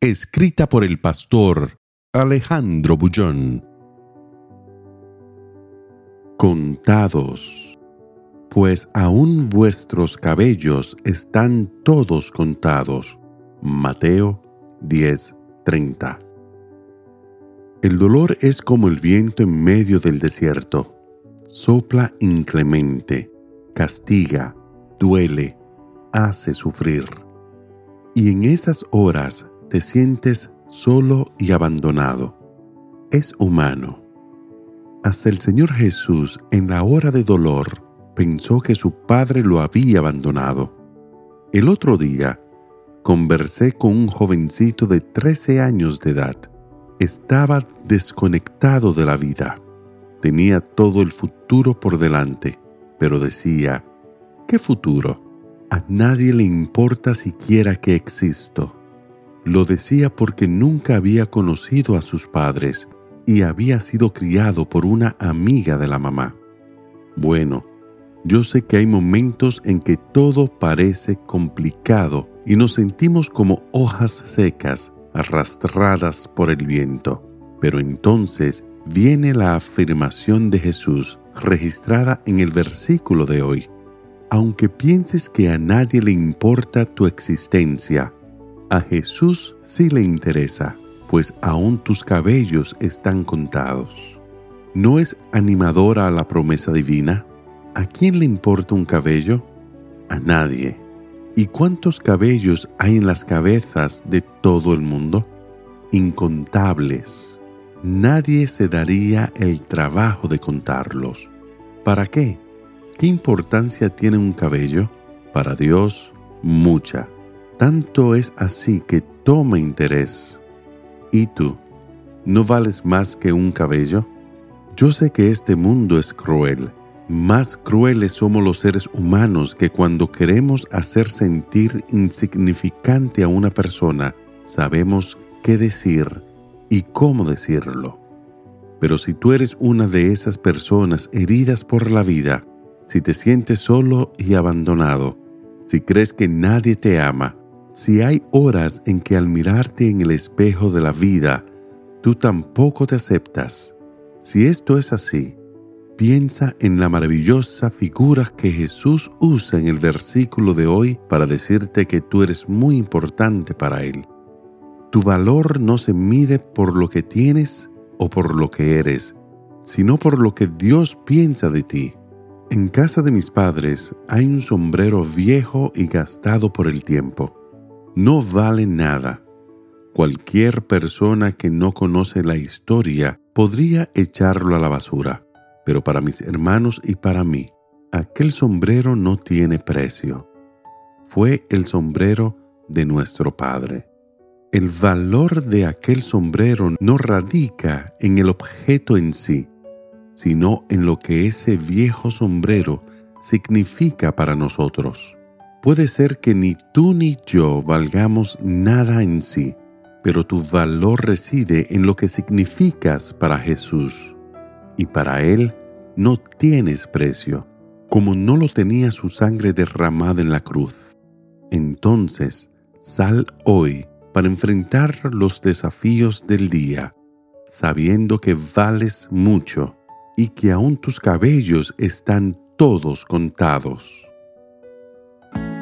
Escrita por el pastor Alejandro Bullón. Contados. Pues aún vuestros cabellos están todos contados. Mateo 10:30. El dolor es como el viento en medio del desierto. Sopla inclemente, castiga, duele, hace sufrir. Y en esas horas te sientes solo y abandonado. Es humano. Hasta el Señor Jesús en la hora de dolor pensó que su padre lo había abandonado. El otro día conversé con un jovencito de 13 años de edad. Estaba desconectado de la vida. Tenía todo el futuro por delante, pero decía, ¿qué futuro? A nadie le importa siquiera que existo. Lo decía porque nunca había conocido a sus padres y había sido criado por una amiga de la mamá. Bueno, yo sé que hay momentos en que todo parece complicado y nos sentimos como hojas secas arrastradas por el viento. Pero entonces viene la afirmación de Jesús registrada en el versículo de hoy. Aunque pienses que a nadie le importa tu existencia, a Jesús sí le interesa, pues aún tus cabellos están contados. ¿No es animadora la promesa divina? ¿A quién le importa un cabello? A nadie. ¿Y cuántos cabellos hay en las cabezas de todo el mundo? Incontables. Nadie se daría el trabajo de contarlos. ¿Para qué? ¿Qué importancia tiene un cabello? Para Dios, mucha. Tanto es así que toma interés. ¿Y tú? ¿No vales más que un cabello? Yo sé que este mundo es cruel. Más crueles somos los seres humanos que cuando queremos hacer sentir insignificante a una persona, sabemos qué decir y cómo decirlo. Pero si tú eres una de esas personas heridas por la vida, si te sientes solo y abandonado, si crees que nadie te ama, si hay horas en que al mirarte en el espejo de la vida, tú tampoco te aceptas, si esto es así, piensa en la maravillosa figura que Jesús usa en el versículo de hoy para decirte que tú eres muy importante para Él. Tu valor no se mide por lo que tienes o por lo que eres, sino por lo que Dios piensa de ti. En casa de mis padres hay un sombrero viejo y gastado por el tiempo no vale nada. Cualquier persona que no conoce la historia podría echarlo a la basura, pero para mis hermanos y para mí, aquel sombrero no tiene precio. Fue el sombrero de nuestro Padre. El valor de aquel sombrero no radica en el objeto en sí, sino en lo que ese viejo sombrero significa para nosotros. Puede ser que ni tú ni yo valgamos nada en sí, pero tu valor reside en lo que significas para Jesús. Y para Él no tienes precio, como no lo tenía su sangre derramada en la cruz. Entonces, sal hoy para enfrentar los desafíos del día, sabiendo que vales mucho y que aún tus cabellos están todos contados.